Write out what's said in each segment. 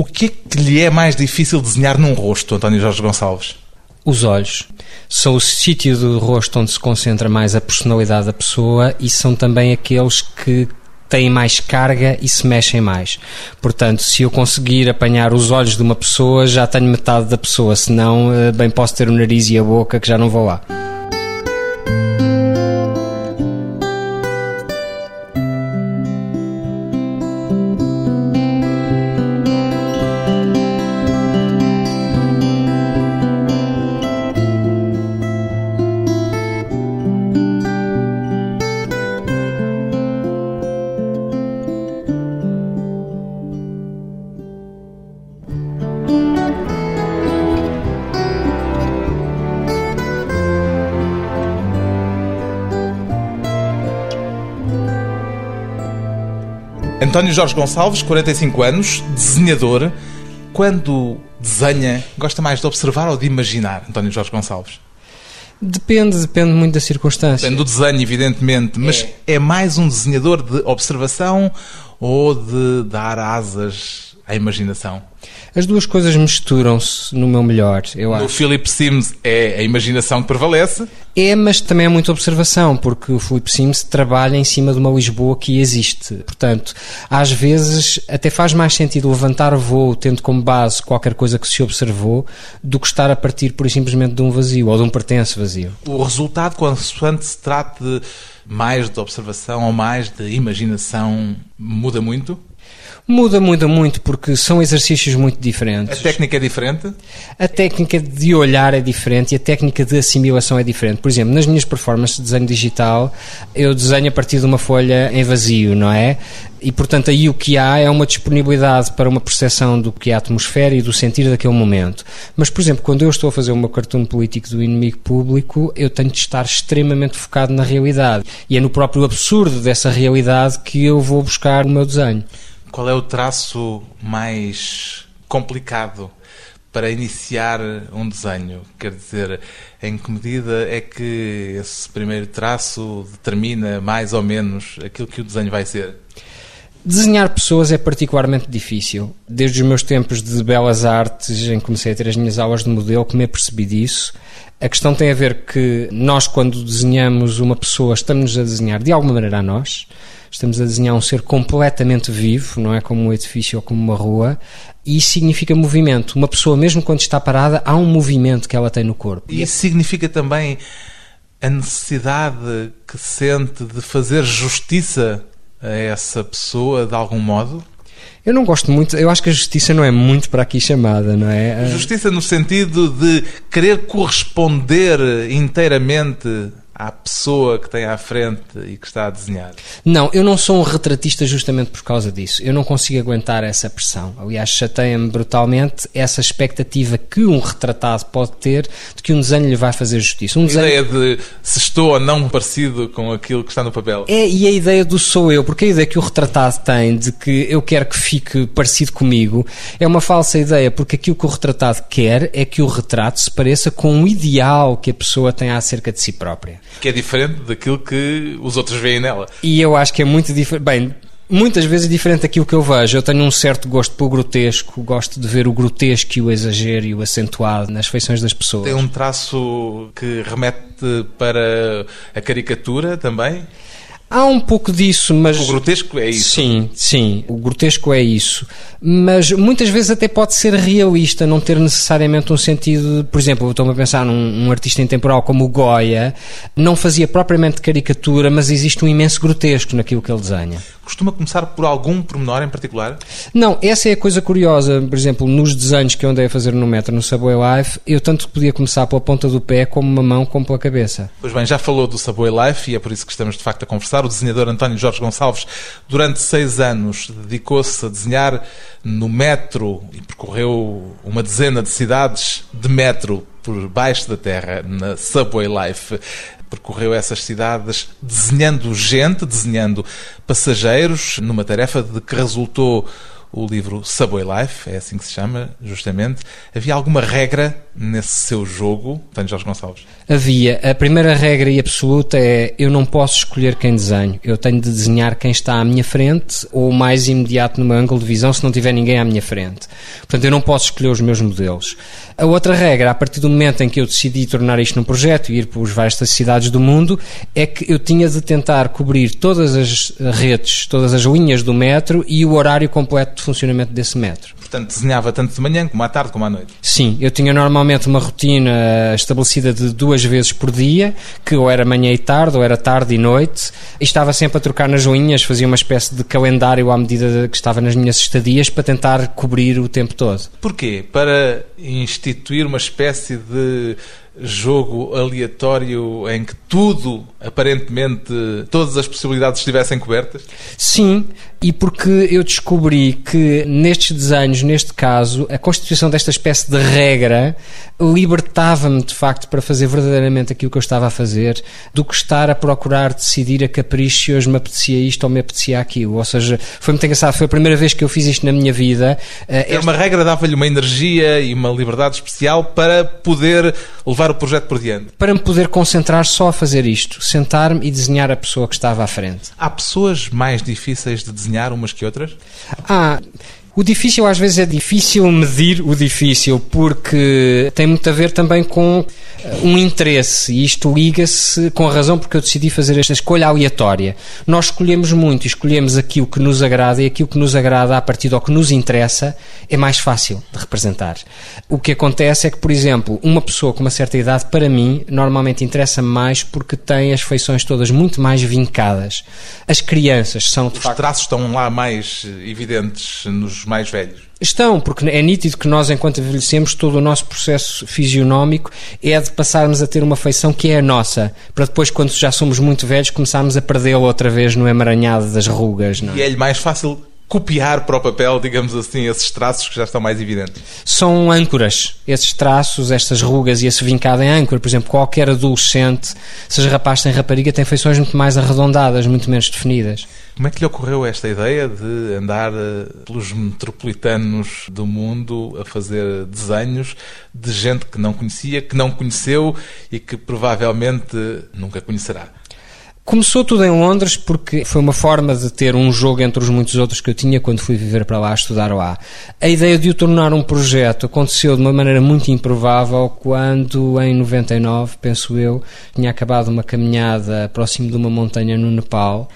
O que é que lhe é mais difícil desenhar num rosto, António Jorge Gonçalves? Os olhos. São o sítio do rosto onde se concentra mais a personalidade da pessoa e são também aqueles que têm mais carga e se mexem mais. Portanto, se eu conseguir apanhar os olhos de uma pessoa, já tenho metade da pessoa, senão eh, bem posso ter o nariz e a boca que já não vou lá. António Jorge Gonçalves, 45 anos, desenhador. Quando desenha, gosta mais de observar ou de imaginar, António Jorge Gonçalves? Depende, depende muito da circunstância. Depende do desenho, evidentemente, mas é, é mais um desenhador de observação ou de dar asas à imaginação? As duas coisas misturam-se no meu melhor, eu acho. No Philip Sims é a imaginação que prevalece? É, mas também é muita observação, porque o Philip Sims trabalha em cima de uma Lisboa que existe. Portanto, às vezes até faz mais sentido levantar voo tendo como base qualquer coisa que se observou do que estar a partir por simplesmente de um vazio ou de um pertence vazio. O resultado, consoante se trata de mais de observação ou mais de imaginação, muda muito? Muda, muda muito, porque são exercícios muito diferentes. A técnica é diferente? A técnica de olhar é diferente e a técnica de assimilação é diferente. Por exemplo, nas minhas performances de desenho digital, eu desenho a partir de uma folha em vazio, não é? E, portanto, aí o que há é uma disponibilidade para uma percepção do que é a atmosfera e do sentir daquele momento. Mas, por exemplo, quando eu estou a fazer uma cartoon político do inimigo público, eu tenho de estar extremamente focado na realidade. E é no próprio absurdo dessa realidade que eu vou buscar o meu desenho. Qual é o traço mais complicado para iniciar um desenho? Quer dizer, em que medida é que esse primeiro traço determina mais ou menos aquilo que o desenho vai ser? Desenhar pessoas é particularmente difícil. Desde os meus tempos de belas artes, em que comecei a ter as minhas aulas de modelo, que me apercebi disso. A questão tem a ver que nós, quando desenhamos uma pessoa, estamos a desenhar de alguma maneira a nós estamos a desenhar um ser completamente vivo, não é como um edifício ou como uma rua, e isso significa movimento. Uma pessoa, mesmo quando está parada, há um movimento que ela tem no corpo. E isso significa também a necessidade que sente de fazer justiça a essa pessoa de algum modo? Eu não gosto muito, eu acho que a justiça não é muito para aqui chamada, não é? Justiça no sentido de querer corresponder inteiramente à pessoa que tem à frente e que está a desenhar? Não, eu não sou um retratista justamente por causa disso. Eu não consigo aguentar essa pressão. Aliás, chateia-me brutalmente essa expectativa que um retratado pode ter de que um desenho lhe vai fazer justiça. Um desenho... A ideia de se estou ou não parecido com aquilo que está no papel. É, e a ideia do sou eu, porque a ideia que o retratado tem de que eu quero que fique parecido comigo é uma falsa ideia, porque aquilo que o retratado quer é que o retrato se pareça com o ideal que a pessoa tem acerca de si própria que é diferente daquilo que os outros veem nela. E eu acho que é muito diferente. Bem, muitas vezes é diferente daquilo que eu vejo. Eu tenho um certo gosto pelo grotesco, gosto de ver o grotesco e o exagero e o acentuado nas feições das pessoas. Tem um traço que remete para a caricatura também? Há um pouco disso, mas. O grotesco é isso? Sim, sim, o grotesco é isso. Mas muitas vezes até pode ser realista, não ter necessariamente um sentido. Por exemplo, estou-me a pensar num um artista intemporal como o Goya, não fazia propriamente caricatura, mas existe um imenso grotesco naquilo que ele desenha. Costuma começar por algum pormenor em particular? Não, essa é a coisa curiosa. Por exemplo, nos desenhos que eu andei a fazer no metro, no Subway Life, eu tanto podia começar pela ponta do pé, como uma mão, como pela cabeça. Pois bem, já falou do Subway Life e é por isso que estamos de facto a conversar. O desenhador António Jorge Gonçalves, durante seis anos, dedicou-se a desenhar no metro e percorreu uma dezena de cidades de metro por baixo da terra, na Subway Life percorreu essas cidades desenhando gente, desenhando passageiros, numa tarefa de que resultou o livro Subway Life, é assim que se chama, justamente. Havia alguma regra nesse seu jogo, Tenho Jorge Gonçalves? Havia. A primeira regra e absoluta é eu não posso escolher quem desenho. Eu tenho de desenhar quem está à minha frente ou mais imediato no meu ângulo de visão se não tiver ninguém à minha frente. Portanto, eu não posso escolher os meus modelos. A outra regra, a partir do momento em que eu decidi tornar isto num projeto e ir para as várias cidades do mundo, é que eu tinha de tentar cobrir todas as redes, todas as linhas do metro e o horário completo de funcionamento desse metro. Portanto, desenhava tanto de manhã como à tarde como à noite? Sim, eu tinha normalmente uma rotina estabelecida de duas vezes por dia, que ou era manhã e tarde, ou era tarde e noite, e estava sempre a trocar nas linhas, fazia uma espécie de calendário à medida que estava nas minhas estadias para tentar cobrir o tempo todo. Porquê? Para instituir uma espécie de jogo aleatório em que tudo, aparentemente, todas as possibilidades estivessem cobertas? Sim, e porque eu descobri que nestes desenhos, neste caso, a constituição desta espécie de regra libertava-me de facto para fazer verdadeiramente aquilo que eu estava a fazer, do que estar a procurar decidir a capricho se hoje me apetecia isto ou me apetecia aquilo. Ou seja, foi muito engraçado, foi a primeira vez que eu fiz isto na minha vida. É esta... Uma regra dava-lhe uma energia e uma liberdade especial para poder levar o projeto por diante. Para me poder concentrar só a fazer isto, sentar-me e desenhar a pessoa que estava à frente. Há pessoas mais difíceis de desenhar umas que outras? Ah, o difícil às vezes é difícil medir o difícil porque tem muito a ver também com um interesse e isto liga-se com a razão porque eu decidi fazer esta escolha aleatória. Nós escolhemos muito, escolhemos aquilo que nos agrada e aquilo que nos agrada a partir do que nos interessa é mais fácil de representar. O que acontece é que, por exemplo, uma pessoa com uma certa idade, para mim, normalmente interessa mais porque tem as feições todas muito mais vincadas. As crianças são. Os facto... traços estão lá mais evidentes nos mais velhos. Estão, porque é nítido que nós, enquanto envelhecemos, todo o nosso processo fisionómico é de passarmos a ter uma feição que é a nossa, para depois, quando já somos muito velhos, começarmos a perdê-la outra vez no emaranhado das rugas. Não? É? E é-lhe mais fácil copiar para o papel, digamos assim, esses traços que já estão mais evidentes? São âncoras. Esses traços, estas rugas e esse vincado em âncora. Por exemplo, qualquer adolescente, seja rapaz tem rapariga, tem feições muito mais arredondadas, muito menos definidas. Como é que lhe ocorreu esta ideia de andar eh, pelos metropolitanos do mundo a fazer desenhos de gente que não conhecia, que não conheceu e que provavelmente nunca conhecerá? Começou tudo em Londres porque foi uma forma de ter um jogo entre os muitos outros que eu tinha quando fui viver para lá, estudar lá. A ideia de o tornar um projeto aconteceu de uma maneira muito improvável quando, em 99, penso eu, tinha acabado uma caminhada próximo de uma montanha no Nepal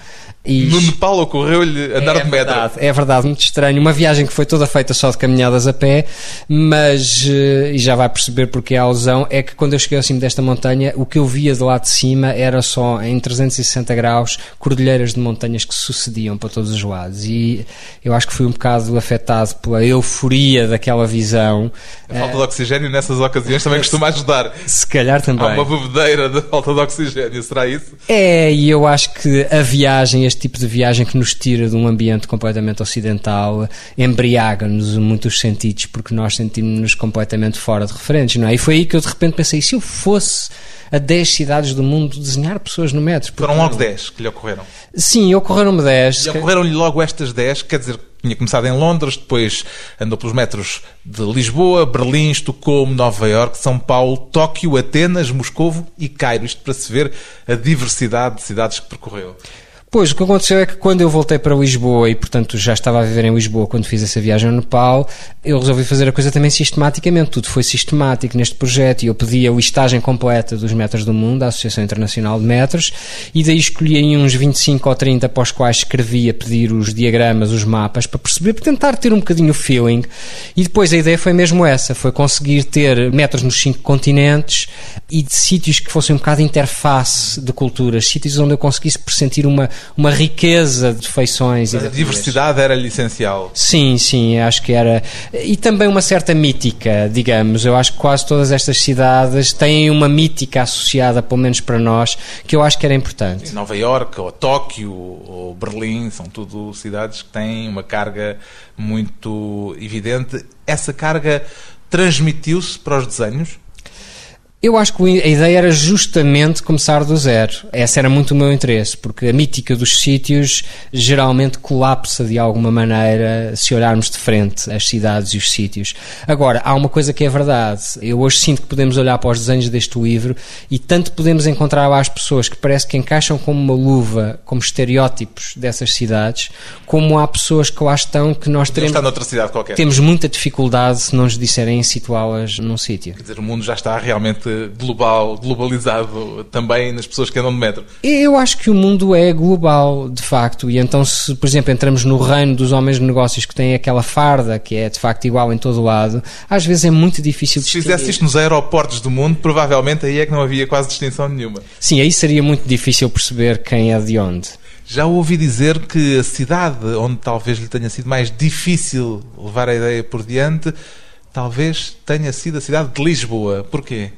e no Nepal ocorreu-lhe andar é de metro. Verdade, é verdade, muito estranho. Uma viagem que foi toda feita só de caminhadas a pé, mas, eh, e já vai perceber porque é a alusão, é que quando eu cheguei ao cimo desta montanha, o que eu via de lá de cima era só, em 360 graus, cordilheiras de montanhas que sucediam para todos os lados. E eu acho que fui um bocado afetado pela euforia daquela visão. A falta de oxigênio nessas ocasiões também costuma ajudar. Se calhar também. Há uma bebedeira de falta de oxigênio, será isso? É, e eu acho que a viagem, este tipo de viagem que nos tira de um ambiente completamente ocidental embriaga-nos em muitos sentidos porque nós sentimos-nos completamente fora de referentes, não é? E foi aí que eu de repente pensei, se eu fosse a 10 cidades do mundo desenhar pessoas no metro? Foram logo 10 que lhe ocorreram? Sim, ocorreram-me 10. E ocorreram-lhe logo estas 10, quer dizer, tinha começado em Londres, depois andou pelos metros de Lisboa, Berlim, Estocolmo, Nova Iorque, São Paulo, Tóquio, Atenas, Moscovo e Cairo. Isto para se ver a diversidade de cidades que percorreu. Pois, o que aconteceu é que quando eu voltei para Lisboa e, portanto, já estava a viver em Lisboa quando fiz essa viagem ao Nepal, eu resolvi fazer a coisa também sistematicamente. Tudo foi sistemático neste projeto e eu pedi a listagem completa dos metros do mundo, à Associação Internacional de Metros, e daí escolhi aí uns 25 ou 30 para os quais escrevi a pedir os diagramas, os mapas, para perceber, para tentar ter um bocadinho o feeling. E depois a ideia foi mesmo essa, foi conseguir ter metros nos cinco continentes e de sítios que fossem um bocado interface de culturas, sítios onde eu conseguisse pressentir uma uma riqueza de feições. a diversidade era essencial. Sim, sim, acho que era. E também uma certa mítica, digamos. Eu acho que quase todas estas cidades têm uma mítica associada, pelo menos para nós, que eu acho que era importante. Nova York, ou Tóquio, ou Berlim, são tudo cidades que têm uma carga muito evidente. Essa carga transmitiu-se para os desenhos? Eu acho que a ideia era justamente começar do zero. Esse era muito o meu interesse, porque a mítica dos sítios geralmente colapsa de alguma maneira se olharmos de frente as cidades e os sítios. Agora, há uma coisa que é verdade. Eu hoje sinto que podemos olhar para os desenhos deste livro e tanto podemos encontrar lá as pessoas que parece que encaixam como uma luva, como estereótipos dessas cidades, como há pessoas que lá estão que nós teremos. Está noutra cidade qualquer. Temos muita dificuldade se não nos disserem situá-las num sítio. Quer dizer, o mundo já está realmente global, globalizado também nas pessoas que andam de metro. Eu acho que o mundo é global, de facto, e então se, por exemplo, entramos no reino dos homens de negócios que têm aquela farda que é de facto igual em todo o lado, às vezes é muito difícil Se fizesse isto nos aeroportos do mundo, provavelmente aí é que não havia quase distinção nenhuma. Sim, aí seria muito difícil perceber quem é de onde. Já ouvi dizer que a cidade onde talvez lhe tenha sido mais difícil levar a ideia por diante, talvez tenha sido a cidade de Lisboa. Porquê?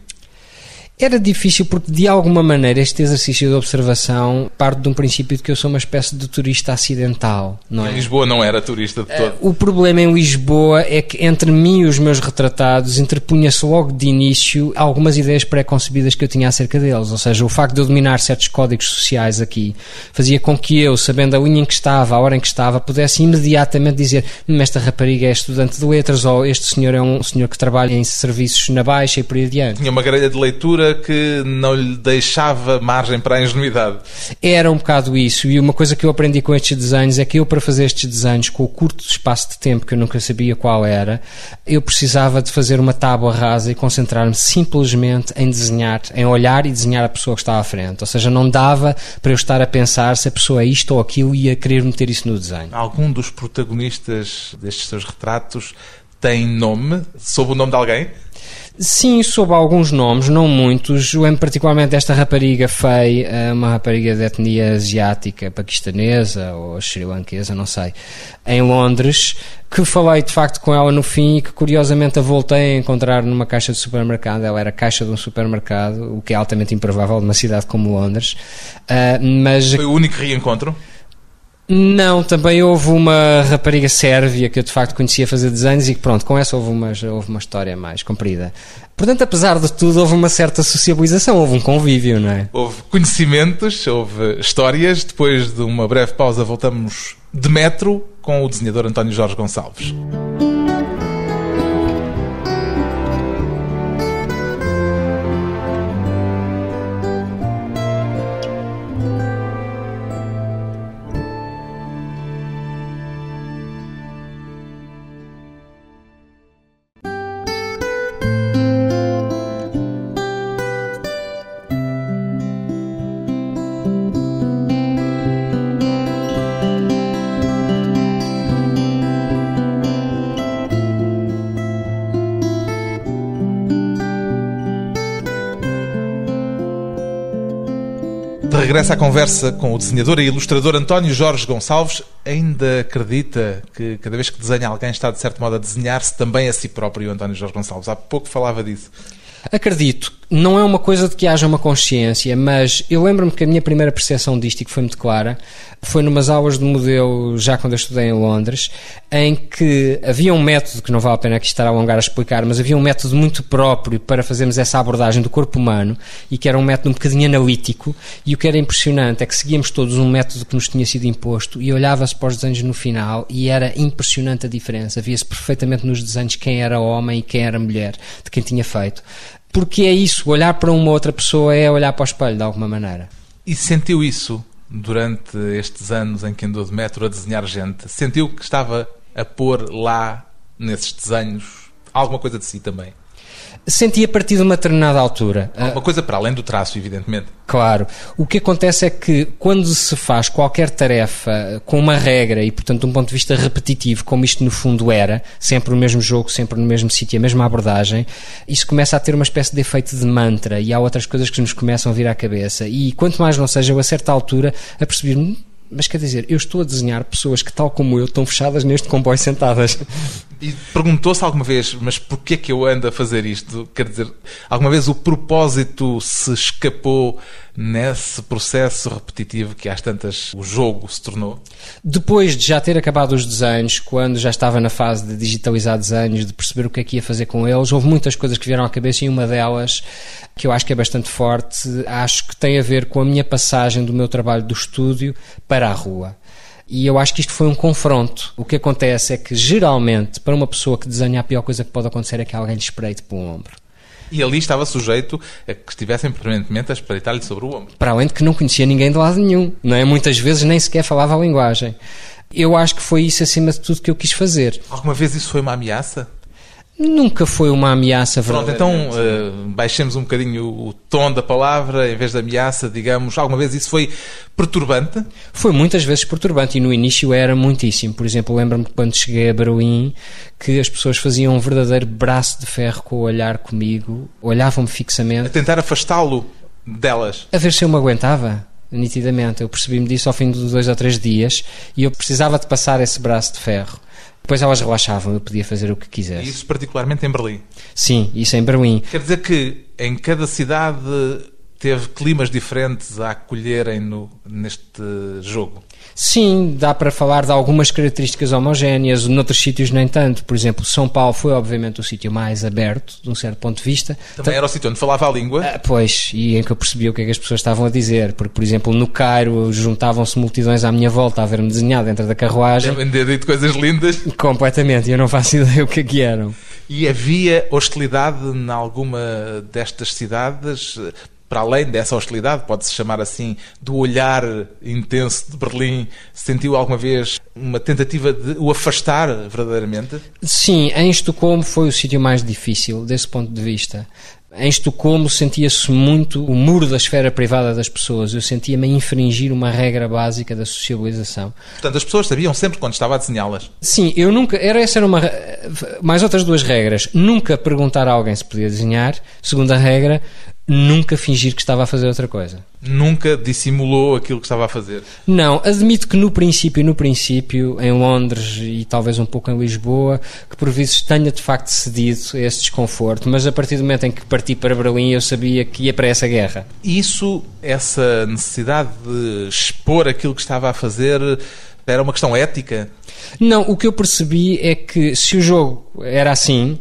Era difícil porque, de alguma maneira, este exercício de observação parte de um princípio de que eu sou uma espécie de turista acidental, não é? Em Lisboa não era turista de todo. O problema em Lisboa é que entre mim e os meus retratados interpunha-se logo de início algumas ideias pré-concebidas que eu tinha acerca deles. Ou seja, o facto de eu dominar certos códigos sociais aqui fazia com que eu, sabendo a linha em que estava, a hora em que estava, pudesse imediatamente dizer hum, esta rapariga é estudante de letras ou este senhor é um senhor que trabalha em serviços na Baixa e por aí adiante. Tinha uma grelha de leitura que não lhe deixava margem para a ingenuidade. Era um bocado isso, e uma coisa que eu aprendi com estes desenhos é que eu, para fazer estes desenhos, com o curto espaço de tempo que eu nunca sabia qual era, eu precisava de fazer uma tábua rasa e concentrar-me simplesmente em desenhar, em olhar e desenhar a pessoa que está à frente. Ou seja, não dava para eu estar a pensar se a pessoa é isto ou aquilo e a querer meter isso no desenho. Algum dos protagonistas destes seus retratos tem nome? Sob o nome de alguém? Sim, soube alguns nomes, não muitos. Lembro particularmente desta rapariga Fei, eh, uma rapariga de etnia asiática, paquistanesa ou sri lankesa, não sei, em Londres, que falei de facto com ela no fim e que curiosamente a voltei a encontrar numa caixa de supermercado. Ela era caixa de um supermercado, o que é altamente improvável numa cidade como Londres. Uh, mas... Foi o único reencontro? Não, também houve uma rapariga sérvia que eu de facto conhecia fazer desenhos e que pronto, com essa houve uma, houve uma história mais comprida. Portanto, apesar de tudo, houve uma certa sociabilização, houve um convívio, não é? Houve conhecimentos, houve histórias. Depois de uma breve pausa, voltamos de metro com o desenhador António Jorge Gonçalves. Regressa à conversa com o desenhador e ilustrador António Jorge Gonçalves. Ainda acredita que cada vez que desenha alguém está, de certo modo, a desenhar-se também a si próprio, António Jorge Gonçalves? Há pouco falava disso. Acredito. Não é uma coisa de que haja uma consciência, mas eu lembro-me que a minha primeira percepção disto, e que foi muito clara, foi numas aulas de modelo, já quando eu estudei em Londres, em que havia um método, que não vale a pena aqui estar a alongar a explicar, mas havia um método muito próprio para fazermos essa abordagem do corpo humano, e que era um método um bocadinho analítico, e o que era impressionante é que seguíamos todos um método que nos tinha sido imposto, e olhava-se para os desenhos no final, e era impressionante a diferença. Via-se perfeitamente nos desenhos quem era homem e quem era mulher, de quem tinha feito porque é isso, olhar para uma outra pessoa é olhar para o espelho de alguma maneira. E sentiu isso durante estes anos em que andou de metro a desenhar gente? Sentiu que estava a pôr lá, nesses desenhos, alguma coisa de si também? Senti a partir de uma determinada altura. Uma coisa para além do traço, evidentemente. Claro. O que acontece é que quando se faz qualquer tarefa com uma regra e, portanto, de um ponto de vista repetitivo, como isto no fundo era, sempre o mesmo jogo, sempre no mesmo sítio, a mesma abordagem, isso começa a ter uma espécie de efeito de mantra e há outras coisas que nos começam a vir à cabeça. E quanto mais não seja, eu a certa altura a perceber mas quer dizer, eu estou a desenhar pessoas que, tal como eu, estão fechadas neste comboio sentadas. E perguntou-se alguma vez, mas porquê que eu ando a fazer isto? Quer dizer, alguma vez o propósito se escapou nesse processo repetitivo que às tantas o jogo se tornou? Depois de já ter acabado os desenhos, quando já estava na fase de digitalizar desenhos, de perceber o que é que ia fazer com eles, houve muitas coisas que vieram à cabeça e uma delas, que eu acho que é bastante forte, acho que tem a ver com a minha passagem do meu trabalho do estúdio para a rua. E eu acho que isto foi um confronto. O que acontece é que, geralmente, para uma pessoa que desenha, a pior coisa que pode acontecer é que alguém lhe espreite para o ombro. E ali estava sujeito a que estivessem permanentemente a espreitar-lhe sobre o ombro. Para além de que não conhecia ninguém de lado nenhum, não é? Muitas vezes nem sequer falava a linguagem. Eu acho que foi isso, acima de tudo, que eu quis fazer. Alguma vez isso foi uma ameaça? Nunca foi uma ameaça Pronto, então uh, baixemos um bocadinho o tom da palavra, em vez de ameaça, digamos. Alguma vez isso foi perturbante? Foi muitas vezes perturbante e no início era muitíssimo. Por exemplo, lembro-me quando cheguei a Berlim que as pessoas faziam um verdadeiro braço de ferro com o olhar comigo, olhavam-me fixamente. A tentar afastá-lo delas. A ver se eu me aguentava nitidamente. Eu percebi-me disso ao fim de dois ou três dias e eu precisava de passar esse braço de ferro. Depois elas relaxavam, eu podia fazer o que quisesse. Isso particularmente em Berlim? Sim, isso em Berlim. Quer dizer que em cada cidade teve climas diferentes a acolherem no, neste jogo? Sim, dá para falar de algumas características homogéneas, noutros sítios nem tanto. Por exemplo, São Paulo foi obviamente o sítio mais aberto, de um certo ponto de vista. Também era o sítio onde falava a língua? Ah, pois, e em que eu percebi o que é que as pessoas estavam a dizer. Porque, por exemplo, no Cairo juntavam-se multidões à minha volta a ver-me desenhado dentro da carruagem. Devem ter dito coisas lindas. Completamente, eu não faço ideia o que é que eram. E havia hostilidade em alguma destas cidades? Para além dessa hostilidade, pode-se chamar assim, do olhar intenso de Berlim, sentiu alguma vez uma tentativa de o afastar verdadeiramente? Sim, em Estocolmo foi o sítio mais difícil desse ponto de vista. Em Estocolmo sentia-se muito o muro da esfera privada das pessoas. Eu sentia-me a infringir uma regra básica da sociabilização. Portanto, as pessoas sabiam sempre quando estava a desenhá-las? Sim, eu nunca. Era, essa era uma. Mais outras duas regras. Nunca perguntar a alguém se podia desenhar. Segunda regra, nunca fingir que estava a fazer outra coisa. Nunca dissimulou aquilo que estava a fazer? Não, admito que no princípio, no princípio, em Londres e talvez um pouco em Lisboa, que por vezes tenha de facto cedido a esse desconforto, mas a partir do momento em que parti para Berlim eu sabia que ia para essa guerra. Isso, essa necessidade de expor aquilo que estava a fazer, era uma questão ética? Não, o que eu percebi é que se o jogo era assim,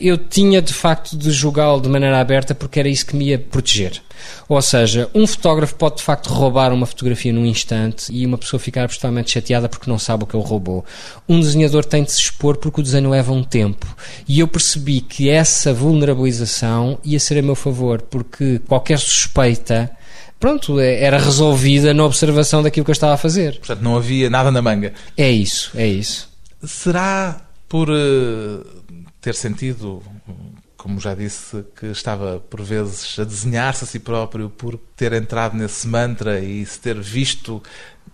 eu tinha de facto de jogá-lo de maneira aberta porque era isso que me ia proteger. Ou seja, um fotógrafo pode de facto roubar uma fotografia num instante e uma pessoa ficar absolutamente chateada porque não sabe o que ele roubou. Um desenhador tem de se expor porque o desenho leva um tempo. E eu percebi que essa vulnerabilização ia ser a meu favor, porque qualquer suspeita pronto, era resolvida na observação daquilo que eu estava a fazer. Portanto, não havia nada na manga. É isso, é isso. Será por uh, ter sentido, como já disse, que estava por vezes a desenhar-se a si próprio, por ter entrado nesse mantra e se ter visto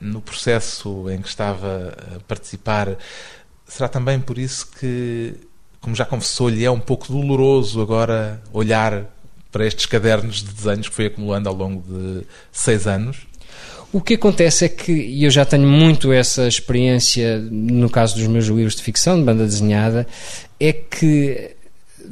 no processo em que estava a participar, será também por isso que, como já confessou, lhe é um pouco doloroso agora olhar para estes cadernos de desenhos que foi acumulando ao longo de seis anos? O que acontece é que, e eu já tenho muito essa experiência no caso dos meus livros de ficção, de banda desenhada, é que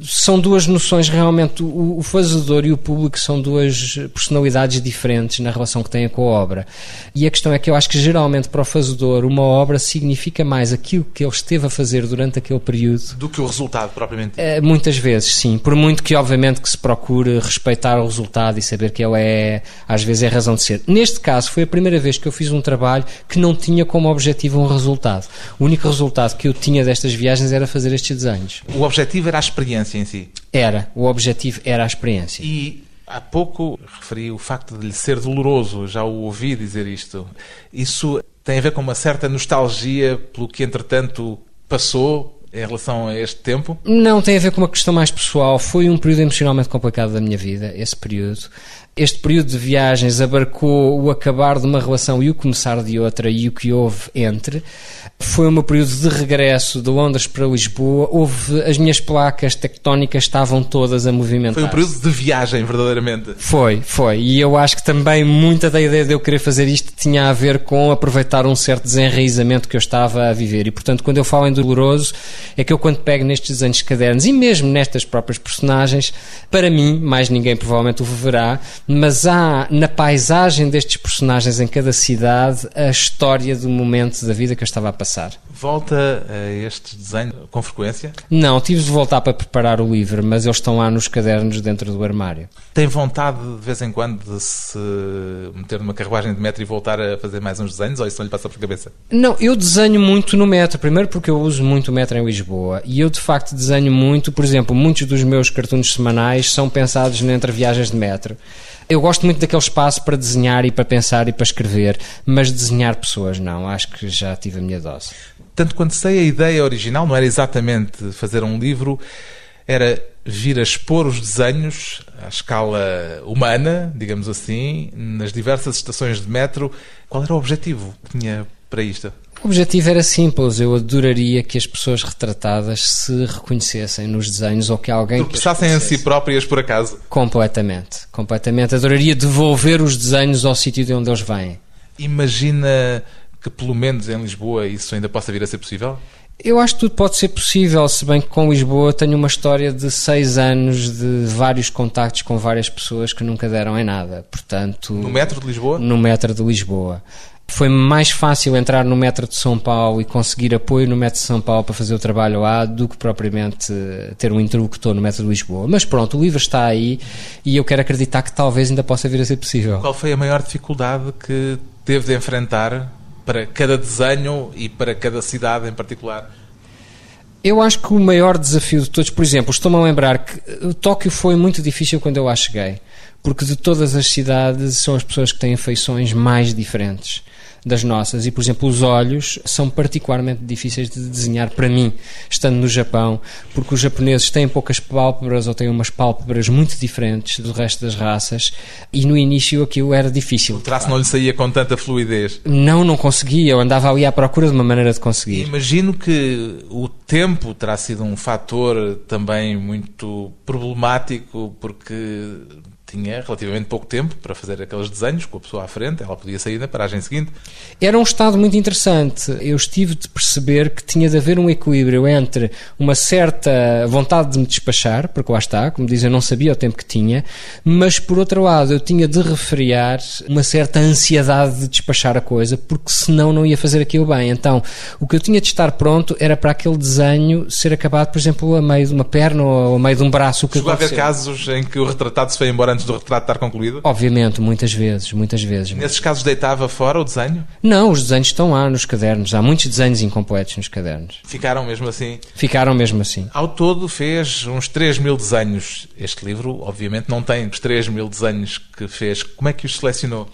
são duas noções realmente. O, o, fazedor e o público são duas personalidades diferentes na relação que têm com a obra. E a questão é que eu acho que geralmente para o fazedor uma obra significa mais aquilo que ele esteve a fazer durante aquele período do que o resultado propriamente. É, muitas vezes, sim. Por muito que obviamente que se procure respeitar o resultado e saber que ele é às vezes é razão de ser. Neste caso foi a primeira vez que eu fiz um trabalho que não tinha como objetivo um resultado. O único resultado que eu tinha destas viagens era fazer estes desenhos. O objetivo era a experiência experiência em si. Era, o objetivo era a experiência. E há pouco referi o facto de lhe ser doloroso, já o ouvi dizer isto. Isso tem a ver com uma certa nostalgia pelo que entretanto passou em relação a este tempo? Não, tem a ver com uma questão mais pessoal. Foi um período emocionalmente complicado da minha vida, esse período. Este período de viagens abarcou o acabar de uma relação e o começar de outra e o que houve entre. Foi o meu período de regresso de Londres para Lisboa. Houve as minhas placas tectónicas estavam todas a movimentar. Foi um período de viagem, verdadeiramente. Foi, foi. E eu acho que também muita da ideia de eu querer fazer isto tinha a ver com aproveitar um certo desenraizamento que eu estava a viver. E portanto, quando eu falo em doloroso, é que eu quando pego nestes desenhos de cadernos e mesmo nestas próprias personagens, para mim, mais ninguém provavelmente o verá, mas há na paisagem destes personagens em cada cidade a história do momento da vida que eu estava a passar. Volta a este desenho com frequência? Não, tive de voltar para preparar o livro, mas eles estão lá nos cadernos dentro do armário. Tem vontade de vez em quando de se meter numa carruagem de metro e voltar a fazer mais uns desenhos ou isso não lhe passa por cabeça? Não, eu desenho muito no metro. Primeiro porque eu uso muito o metro em Lisboa e eu de facto desenho muito, por exemplo, muitos dos meus cartuns semanais são pensados entre viagens de metro. Eu gosto muito daquele espaço para desenhar e para pensar e para escrever, mas desenhar pessoas não. Acho que já tive a minha dose. Tanto quanto sei, a ideia original não era exatamente fazer um livro, era vir a expor os desenhos à escala humana, digamos assim, nas diversas estações de metro. Qual era o objetivo que tinha para isto? O objetivo era simples. Eu adoraria que as pessoas retratadas se reconhecessem nos desenhos ou que alguém. Tropeçassem em si próprias por acaso. Completamente. Completamente. Adoraria devolver os desenhos ao sítio de onde eles vêm. Imagina que, pelo menos em Lisboa, isso ainda possa vir a ser possível? Eu acho que tudo pode ser possível, se bem que com Lisboa tenho uma história de seis anos de vários contactos com várias pessoas que nunca deram em nada. Portanto, no metro de Lisboa? No metro de Lisboa. Foi mais fácil entrar no metro de São Paulo e conseguir apoio no metro de São Paulo para fazer o trabalho lá do que propriamente ter um interlocutor no metro de Lisboa. Mas pronto, o livro está aí e eu quero acreditar que talvez ainda possa vir a ser possível. Qual foi a maior dificuldade que teve de enfrentar para cada desenho e para cada cidade em particular? Eu acho que o maior desafio de todos, por exemplo, estou-me a lembrar que Tóquio foi muito difícil quando eu lá cheguei, porque de todas as cidades são as pessoas que têm feições mais diferentes das nossas. E, por exemplo, os olhos são particularmente difíceis de desenhar para mim, estando no Japão, porque os japoneses têm poucas pálpebras ou têm umas pálpebras muito diferentes do resto das raças e no início aquilo era difícil. O traço não lhe saía com tanta fluidez? Não, não conseguia. Eu andava ali à procura de uma maneira de conseguir. Imagino que o tempo terá sido um fator também muito problemático, porque tinha relativamente pouco tempo para fazer aqueles desenhos com a pessoa à frente, ela podia sair na paragem seguinte. Era um estado muito interessante. Eu estive de perceber que tinha de haver um equilíbrio entre uma certa vontade de me despachar, porque lá está, como diz, eu não sabia o tempo que tinha, mas por outro lado eu tinha de refriar uma certa ansiedade de despachar a coisa, porque senão não ia fazer aquilo bem. Então, o que eu tinha de estar pronto era para aquele desenho ser acabado, por exemplo, a meio de uma perna ou a meio de um braço. Chegou a haver casos em que o retratado se foi embora antes do retrato estar concluído? Obviamente, muitas vezes, muitas vezes. Nesses casos deitava fora o desenho? Não, os desenhos estão lá nos cadernos. Há muitos desenhos incompletos nos cadernos. Ficaram mesmo assim? Ficaram mesmo assim. Ao todo fez uns 3 mil desenhos. Este livro, obviamente, não tem os 3 mil desenhos que fez. Como é que os selecionou?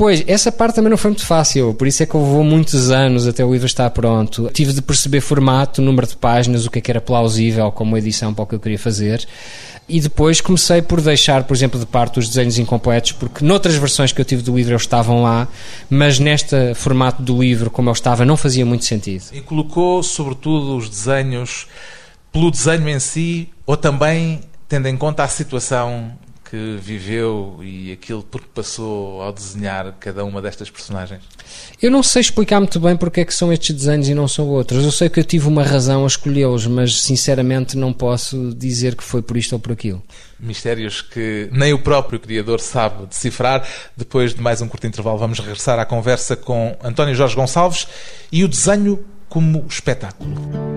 Pois, essa parte também não foi muito fácil, por isso é que levou muitos anos até o livro estar pronto. Tive de perceber formato, número de páginas, o que é que era plausível como edição para o que eu queria fazer. E depois comecei por deixar, por exemplo, de parte os desenhos incompletos, porque noutras versões que eu tive do livro eles estavam lá, mas neste formato do livro, como eu estava, não fazia muito sentido. E colocou, sobretudo, os desenhos pelo desenho em si, ou também tendo em conta a situação que viveu e aquilo por que passou ao desenhar cada uma destas personagens? Eu não sei explicar muito bem porque é que são estes desenhos e não são outros. Eu sei que eu tive uma razão a escolhê-los, mas sinceramente não posso dizer que foi por isto ou por aquilo. Mistérios que nem o próprio criador sabe decifrar. Depois de mais um curto intervalo, vamos regressar à conversa com António Jorge Gonçalves e o desenho como espetáculo.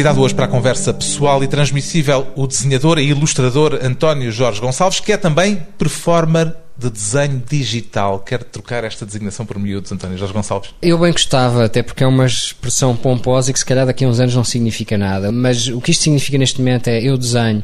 Convidado hoje para a conversa pessoal e transmissível, o desenhador e ilustrador António Jorge Gonçalves, que é também performer de desenho digital. Quer trocar esta designação por miúdos, António Jorge Gonçalves? Eu bem gostava, até porque é uma expressão pomposa e que se calhar daqui a uns anos não significa nada. Mas o que isto significa neste momento é eu desenho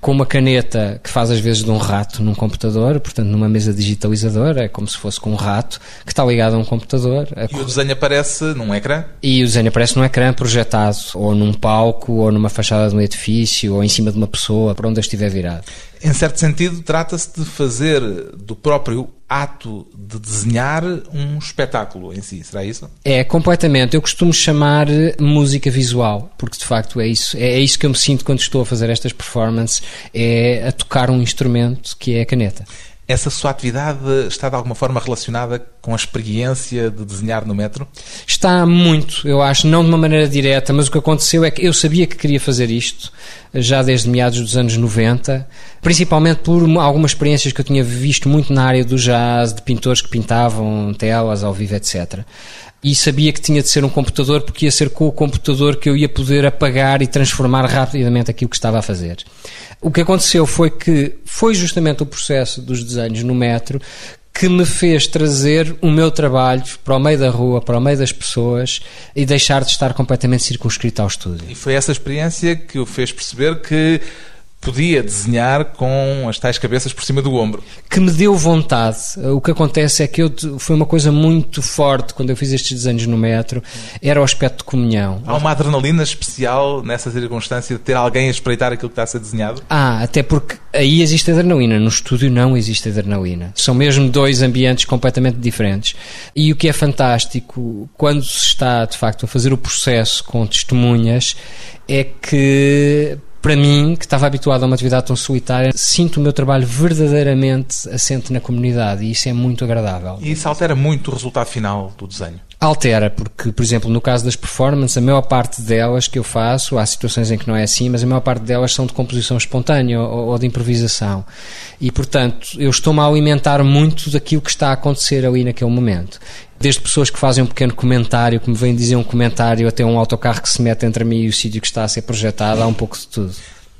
com uma caneta que faz às vezes de um rato num computador, portanto numa mesa digitalizadora, é como se fosse com um rato que está ligado a um computador. E o desenho aparece num ecrã? E o desenho aparece num ecrã projetado, ou num palco, ou numa fachada de um edifício, ou em cima de uma pessoa, para onde eu estiver virado. Em certo sentido, trata-se de fazer do próprio ato de desenhar um espetáculo em si, será isso? É, completamente. Eu costumo chamar música visual, porque de facto é isso. É, é isso que eu me sinto quando estou a fazer estas performances, é a tocar um instrumento que é a caneta. Essa sua atividade está de alguma forma relacionada com a experiência de desenhar no metro? Está muito, eu acho, não de uma maneira direta, mas o que aconteceu é que eu sabia que queria fazer isto já desde meados dos anos 90, principalmente por algumas experiências que eu tinha visto muito na área do jazz, de pintores que pintavam telas ao vivo, etc e sabia que tinha de ser um computador porque ia ser com o computador que eu ia poder apagar e transformar rapidamente aquilo que estava a fazer. O que aconteceu foi que foi justamente o processo dos desenhos no metro que me fez trazer o meu trabalho para o meio da rua, para o meio das pessoas e deixar de estar completamente circunscrito ao estúdio. E foi essa experiência que o fez perceber que podia desenhar com as tais cabeças por cima do ombro. Que me deu vontade. O que acontece é que eu, foi uma coisa muito forte quando eu fiz estes desenhos no metro, era o aspecto de comunhão. Há uma adrenalina especial nessa circunstância de ter alguém a espreitar aquilo que está a ser desenhado? Ah, até porque aí existe adrenalina, no estúdio não existe adrenalina. São mesmo dois ambientes completamente diferentes. E o que é fantástico, quando se está de facto a fazer o processo com testemunhas, é que para mim, que estava habituado a uma atividade tão solitária, sinto o meu trabalho verdadeiramente assente na comunidade e isso é muito agradável. E isso altera muito o resultado final do desenho? Altera, porque, por exemplo, no caso das performances, a maior parte delas que eu faço, há situações em que não é assim, mas a maior parte delas são de composição espontânea ou, ou de improvisação. E, portanto, eu estou-me a alimentar muito daquilo que está a acontecer ali naquele momento. Desde pessoas que fazem um pequeno comentário, que me vêm dizer um comentário, até um autocarro que se mete entre mim e o sítio que está a ser projetado, há um pouco de tudo.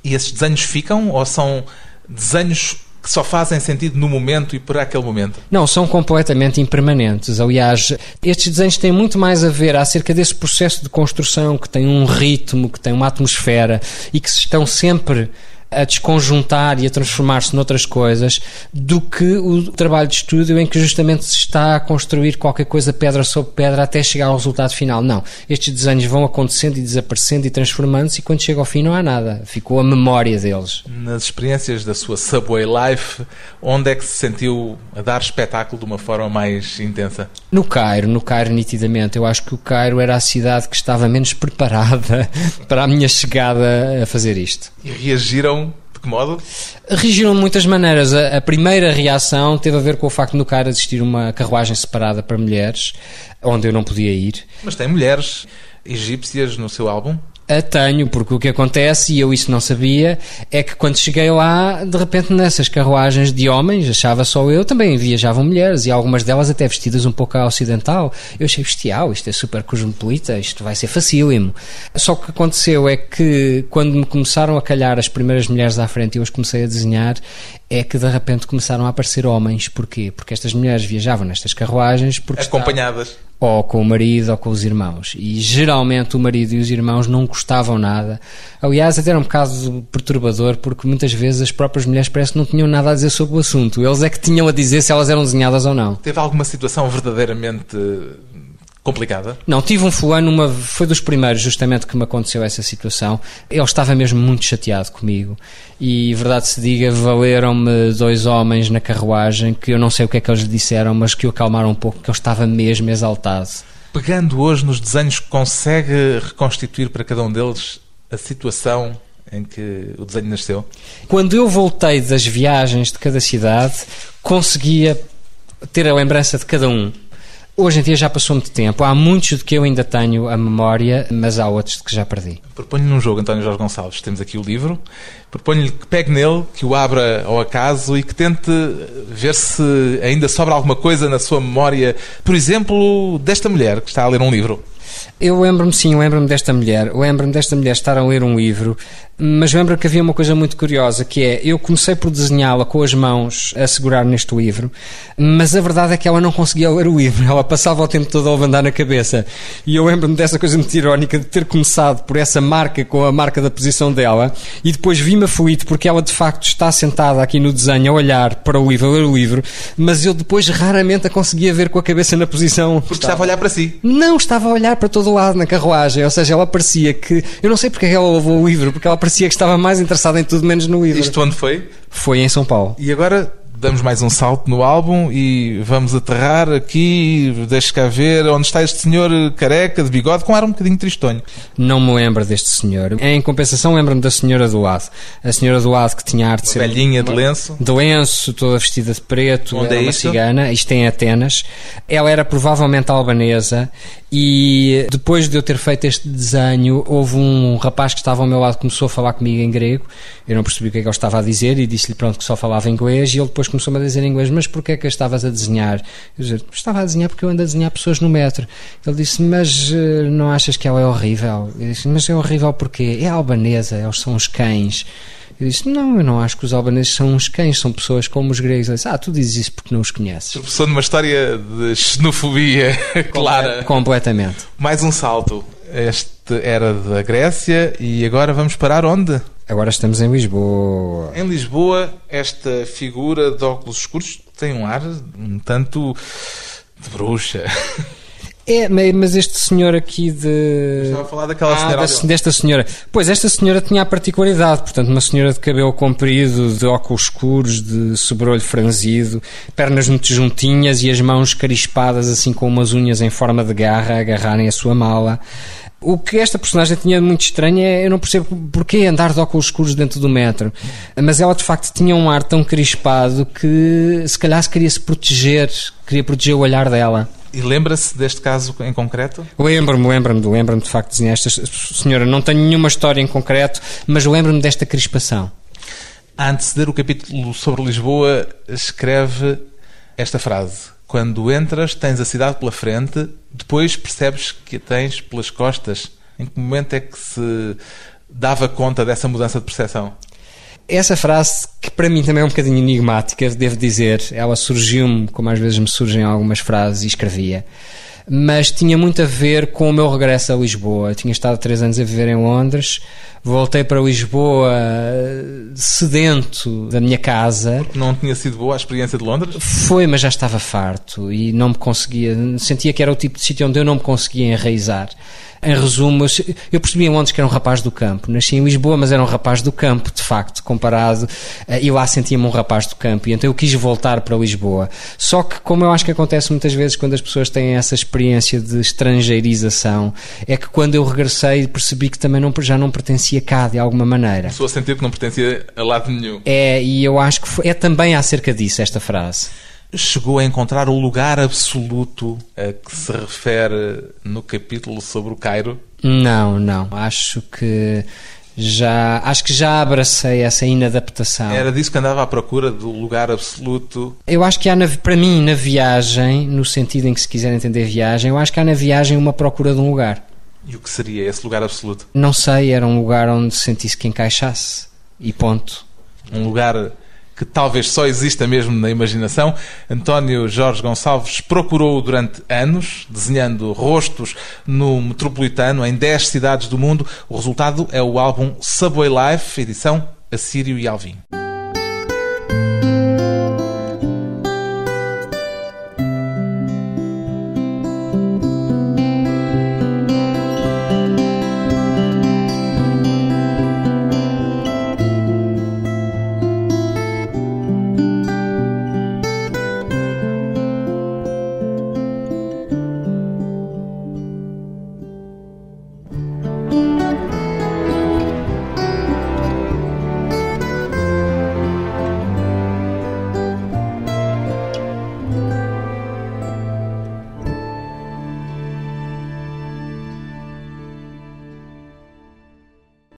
E esses desenhos ficam ou são desenhos que só fazem sentido no momento e por aquele momento? Não, são completamente impermanentes. Aliás, estes desenhos têm muito mais a ver acerca desse processo de construção que tem um ritmo, que tem uma atmosfera e que estão sempre a desconjuntar e a transformar-se noutras coisas do que o trabalho de estúdio em que justamente se está a construir qualquer coisa pedra sobre pedra até chegar ao resultado final. Não. Estes desenhos vão acontecendo e desaparecendo e transformando-se e quando chega ao fim não há nada. Ficou a memória deles. Nas experiências da sua Subway Life, onde é que se sentiu a dar espetáculo de uma forma mais intensa? No Cairo, no Cairo nitidamente. Eu acho que o Cairo era a cidade que estava menos preparada para a minha chegada a fazer isto. E reagiram de que modo? Reagiram de muitas maneiras. A, a, primeira reação teve a ver com o facto de no CAR existir uma carruagem separada para mulheres, onde eu não podia ir. Mas tem mulheres egípcias no seu álbum? A tenho, porque o que acontece, e eu isso não sabia, é que quando cheguei lá, de repente nessas carruagens de homens, achava só eu, também viajavam mulheres, e algumas delas até vestidas um pouco a ocidental. Eu achei bestial, isto é super cosmopolita, isto vai ser facílimo. Só que o que aconteceu é que quando me começaram a calhar as primeiras mulheres à frente e eu as comecei a desenhar, é que de repente começaram a aparecer homens. Porquê? Porque estas mulheres viajavam nestas carruagens porque acompanhadas. Ou com o marido ou com os irmãos. E geralmente o marido e os irmãos não gostavam nada. Aliás, até era um bocado perturbador, porque muitas vezes as próprias mulheres parece que não tinham nada a dizer sobre o assunto. Eles é que tinham a dizer se elas eram desenhadas ou não. Teve alguma situação verdadeiramente complicada? Não, tive um fulano, uma, foi dos primeiros justamente que me aconteceu essa situação. Ele estava mesmo muito chateado comigo e, verdade se diga, valeram-me dois homens na carruagem que eu não sei o que é que eles lhe disseram, mas que o acalmaram um pouco, que ele estava mesmo exaltado. Pegando hoje nos desenhos, consegue reconstituir para cada um deles a situação em que o desenho nasceu? Quando eu voltei das viagens de cada cidade, conseguia ter a lembrança de cada um. Hoje em dia já passou muito tempo. Há muitos de que eu ainda tenho a memória, mas há outros de que já perdi. Proponho num jogo, António Jorge Gonçalves. Temos aqui o livro. Proponho-lhe que pegue nele, que o abra ao acaso e que tente ver se ainda sobra alguma coisa na sua memória. Por exemplo, desta mulher que está a ler um livro. Eu lembro-me, sim, lembro-me desta mulher. Lembro-me desta mulher estar a ler um livro, mas lembro que havia uma coisa muito curiosa, que é, eu comecei por desenhá-la com as mãos a segurar neste livro, mas a verdade é que ela não conseguia ler o livro, ela passava o tempo todo a levantar na cabeça. E eu lembro-me dessa coisa muito irónica de ter começado por essa marca com a marca da posição dela e depois vi-me aflito porque ela de facto está sentada aqui no desenho a olhar para o livro, a ler o livro, mas eu depois raramente a conseguia ver com a cabeça na posição. Porque estava a olhar para si. Não, estava a olhar para todo o lado na carruagem, ou seja, ela parecia que. Eu não sei porque ela levou o livro, porque ela parecia que estava mais interessada em tudo menos no livro. Isto onde foi? Foi em São Paulo. E agora damos mais um salto no álbum e vamos aterrar aqui, deixe cá ver onde está este senhor careca, de bigode, com ar um bocadinho tristonho. Não me lembro deste senhor. Em compensação, lembro-me da senhora do lado. A senhora do lado que tinha arte de ser. Velhinha de lenço. De lenço, toda vestida de preto, Onde era é uma isto? cigana, isto em Atenas. Ela era provavelmente albanesa e depois de eu ter feito este desenho, houve um rapaz que estava ao meu lado que começou a falar comigo em grego. Eu não percebi o que é que ele estava a dizer e disse-lhe pronto que só falava inglês e ele depois começou-me a dizer em inglês, mas porquê é que estavas a desenhar? Eu disse, estava a desenhar porque eu ando a desenhar pessoas no metro. Ele disse, mas eh, não achas que ela é horrível? Eu disse, mas é horrível porque é albanesa, eles são os cães. Eu disse, não, eu não acho que os albaneses são uns cães, são pessoas como os gregos. Ele disse, ah, tu dizes isso porque não os conheces. Tropeçou numa história de xenofobia clara. Completamente. Mais um salto. Este era da Grécia e agora vamos parar onde? Agora estamos em Lisboa. Em Lisboa, esta figura de óculos escuros tem um ar um tanto de bruxa. É, mas este senhor aqui de. Estava a falar daquela Ah, senhora. desta senhora. Pois, esta senhora tinha a particularidade, portanto, uma senhora de cabelo comprido, de óculos escuros, de sobrolho franzido, pernas muito juntinhas e as mãos carispadas, assim com umas unhas em forma de garra, a agarrarem a sua mala. O que esta personagem tinha de muito estranho é, eu não percebo porquê andar de óculos escuros dentro do metro. Mas ela, de facto, tinha um ar tão crispado que, se calhar, se queria se proteger, queria proteger o olhar dela. E lembra-se deste caso em concreto? Lembro-me, lembro-me, lembro-me de facto de desenhar esta senhora. Não tenho nenhuma história em concreto, mas lembro-me desta crispação. A anteceder o capítulo sobre Lisboa, escreve esta frase: Quando entras, tens a cidade pela frente, depois percebes que a tens pelas costas. Em que momento é que se dava conta dessa mudança de percepção? Essa frase, que para mim também é um bocadinho enigmática, devo dizer, ela surgiu-me, como às vezes me surgem algumas frases, e escrevia. Mas tinha muito a ver com o meu regresso a Lisboa. Eu tinha estado três anos a viver em Londres, voltei para Lisboa eh, sedento da minha casa, Não tinha sido boa a experiência de Londres? Foi, mas já estava farto e não me conseguia. Sentia que era o tipo de sítio onde eu não me conseguia enraizar. Em resumo, eu se- eu percebi em Londres que era um rapaz do campo. Nasci em Lisboa, mas era um rapaz do campo, de facto, comparado. eh, E lá sentia-me um rapaz do campo. E então eu quis voltar para Lisboa. Só que, como eu acho que acontece muitas vezes quando as pessoas têm essa experiência de estrangeirização, é que quando eu regressei percebi que também não, já não pertencia cá, de alguma maneira. Começou a sentir que não pertencia a lado nenhum. É, e eu acho que foi- é também acerca disso esta frase. Chegou a encontrar o lugar absoluto a que se refere no capítulo sobre o Cairo? Não, não. Acho que já acho que já abracei essa inadaptação. Era disso que andava à procura, do lugar absoluto. Eu acho que há na- para mim na viagem, no sentido em que se quiser entender viagem, eu acho que há na viagem uma procura de um lugar. E o que seria esse lugar absoluto? Não sei, era um lugar onde sentisse que encaixasse. E ponto. Um lugar que talvez só exista mesmo na imaginação. António Jorge Gonçalves procurou durante anos, desenhando rostos no metropolitano em 10 cidades do mundo. O resultado é o álbum Subway Life, edição Assírio e Alvim.